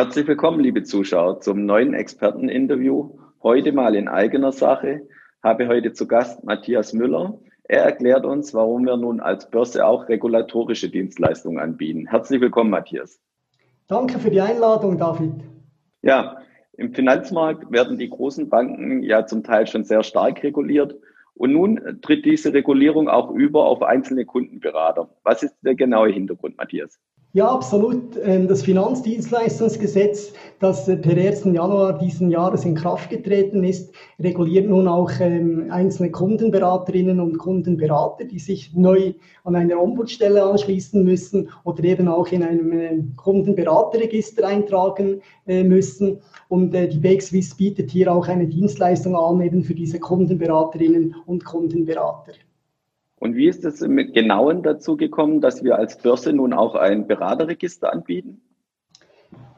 Herzlich willkommen, liebe Zuschauer, zum neuen Experteninterview. Heute mal in eigener Sache. Habe heute zu Gast Matthias Müller. Er erklärt uns, warum wir nun als Börse auch regulatorische Dienstleistungen anbieten. Herzlich willkommen, Matthias. Danke für die Einladung, David. Ja, im Finanzmarkt werden die großen Banken ja zum Teil schon sehr stark reguliert. Und nun tritt diese Regulierung auch über auf einzelne Kundenberater. Was ist der genaue Hintergrund, Matthias? Ja, absolut. Ähm, das Finanzdienstleistungsgesetz, das äh, per 1. Januar diesen Jahres in Kraft getreten ist, reguliert nun auch ähm, einzelne Kundenberaterinnen und Kundenberater, die sich neu an einer Ombudsstelle anschließen müssen oder eben auch in einem äh, Kundenberaterregister eintragen äh, müssen. Und die BXWIS bietet hier auch eine Dienstleistung an, eben für diese Kundenberaterinnen und Kundenberater. Und wie ist es im Genauen dazu gekommen, dass wir als Börse nun auch ein Beraterregister anbieten?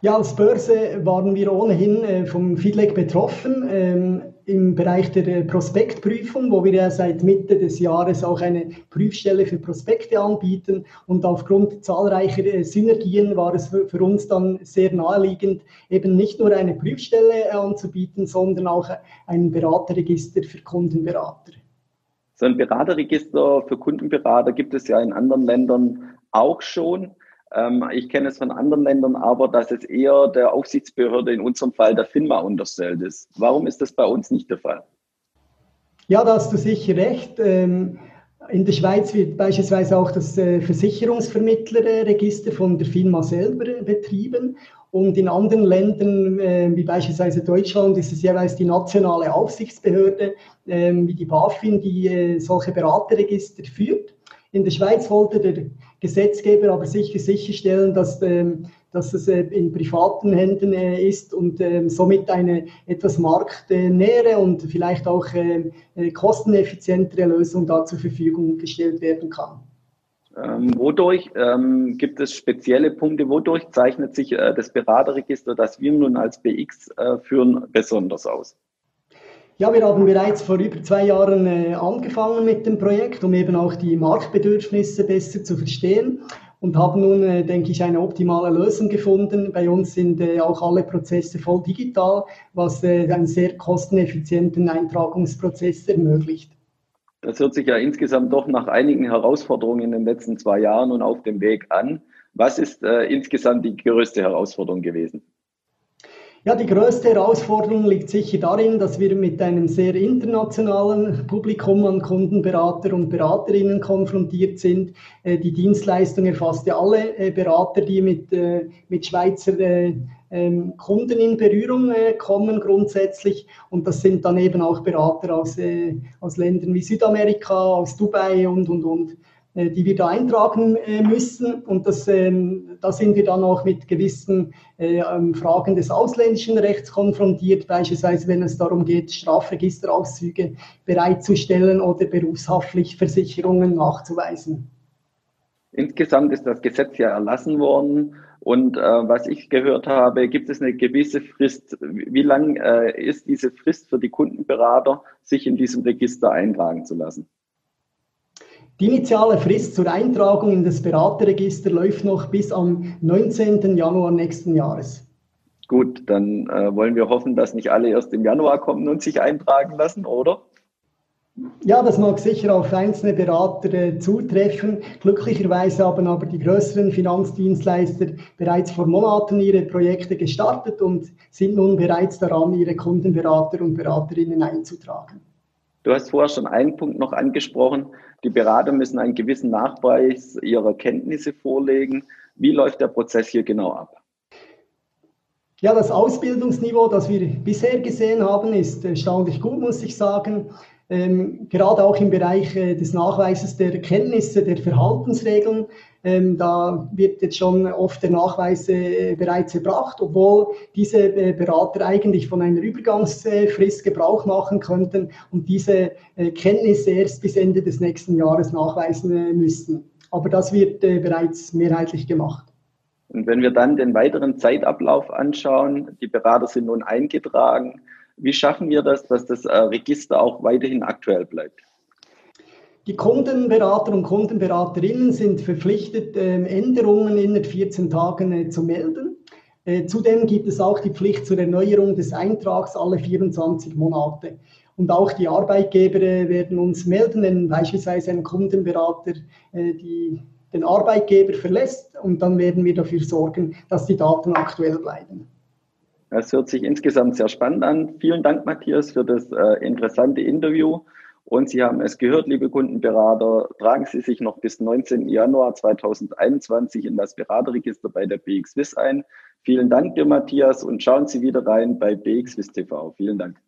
Ja, als Börse waren wir ohnehin äh, vom Feedback betroffen ähm, im Bereich der Prospektprüfung, wo wir ja seit Mitte des Jahres auch eine Prüfstelle für Prospekte anbieten. Und aufgrund zahlreicher äh, Synergien war es für, für, uns dann sehr naheliegend, eben nicht nur eine Prüfstelle äh, anzubieten, sondern auch ein Beraterregister für Kundenberater. So ein Beraterregister für Kundenberater gibt es ja in anderen Ländern auch schon. Ähm, ich kenne es von anderen Ländern aber, dass es eher der Aufsichtsbehörde, in unserem Fall der FINMA, unterstellt ist. Warum ist das bei uns nicht der Fall? Ja, da hast du sicher recht. Ähm, in der Schweiz wird beispielsweise auch das äh, Versicherungsvermittlerregister von der FINMA selber betrieben. Und in anderen Ländern, äh, wie beispielsweise Deutschland, ist es jeweils die nationale Aufsichtsbehörde, äh, wie die BaFin, die äh, solche Beraterregister führt. In der Schweiz wollte der Gesetzgeber aber sicher sicherstellen, dass, ähm, dass es äh, in privaten Händen äh, ist und ähm, somit eine etwas marktnähere und vielleicht auch ähm, äh, kosteneffizientere Lösung da zur Verfügung gestellt werden kann. Ähm, wodurch ähm, gibt es spezielle Punkte? Wodurch zeichnet sich äh, das Beraterregister, das wir nun als BX äh, führen, besonders aus? Ja, wir haben bereits vor über zwei Jahren äh, angefangen mit dem Projekt, um eben auch die Marktbedürfnisse besser zu verstehen und haben nun, äh, denke ich, eine optimale Lösung gefunden. Bei uns sind äh, auch alle Prozesse voll digital, was einen sehr kosteneffizienten Eintragungsprozess ermöglicht. Das hört sich ja insgesamt doch nach einigen Herausforderungen in den letzten zwei Jahren und auf dem Weg an. Was ist insgesamt die größte Herausforderung gewesen? Ja, die größte Herausforderung liegt sicher darin, dass wir mit einem sehr internationalen Publikum an Kundenberater und Beraterinnen konfrontiert sind. Äh, die Dienstleistung erfasst ja alle äh, Berater, die mit, äh, mit Schweizer ähm, Kunden in Berührung kommen grundsätzlich. Und das sind dann eben auch Berater aus, aus Ländern wie Südamerika, aus Dubai und, und, und. Äh, die wir da eintragen äh, müssen. Und das, ähm, da sind wir dann auch mit gewissen äh, ähm, Fragen des ausländischen Rechts konfrontiert, beispielsweise wenn es darum geht, Strafregisterauszüge bereitzustellen oder berufshaftlich Versicherungen nachzuweisen. Insgesamt ist das Gesetz ja erlassen worden. Und äh, was ich gehört habe, gibt es eine gewisse Frist. Wie lang äh, ist diese Frist für die Kundenberater, sich in diesem Register eintragen zu lassen? Die initiale Frist zur Eintragung in das Beraterregister läuft noch bis am 19. Januar nächsten Jahres. Gut, dann äh, wollen wir hoffen, dass nicht alle erst im Januar kommen und sich eintragen lassen, oder? Ja, das mag sicher auf einzelne Berater äh, zutreffen. Glücklicherweise haben aber die größeren Finanzdienstleister bereits vor Monaten ihre Projekte gestartet und sind nun bereits daran, ihre Kundenberater und Beraterinnen einzutragen. Du hast vorher schon einen Punkt noch angesprochen. Die Berater müssen einen gewissen Nachweis ihrer Kenntnisse vorlegen. Wie läuft der Prozess hier genau ab? Ja, das Ausbildungsniveau, das wir bisher gesehen haben, ist erstaunlich gut, muss ich sagen ähm, gerade auch im Bereich äh, des Nachweises der Kenntnisse der Verhaltensregeln. Ähm, da wird jetzt schon oft der Nachweis äh, bereits erbracht, obwohl diese äh, Berater eigentlich von einer Übergangsfrist Gebrauch machen könnten und diese äh, Kenntnisse erst bis Ende des nächsten Jahres nachweisen äh, müssten. Aber das wird äh, bereits mehrheitlich gemacht. Und wenn wir dann den weiteren Zeitablauf anschauen, die Berater sind nun eingetragen, wie schaffen wir das, dass das äh, Register auch weiterhin aktuell bleibt? Die Kundenberater und Kundenberaterinnen sind verpflichtet, ähm, Änderungen innerhalb 14 Tagen äh, zu melden. Äh, zudem gibt es auch die Pflicht zur Erneuerung des Eintrags alle 24 Monate. Und auch die Arbeitgeber werden uns melden, wenn beispielsweise ein Kundenberater die, den Arbeitgeber verlässt. Und dann werden wir dafür sorgen, dass die Daten aktuell bleiben. Das hört sich insgesamt sehr spannend an. Vielen Dank, Matthias, für das äh, interessante Interview. Und Sie haben es gehört, liebe Kundenberater, tragen Sie sich noch bis 19. Januar 2021 in das Beraterregister bei der BXWIS ein. Vielen Dank dir, Matthias, und schauen Sie wieder rein bei BXWIS TV. Vielen Dank.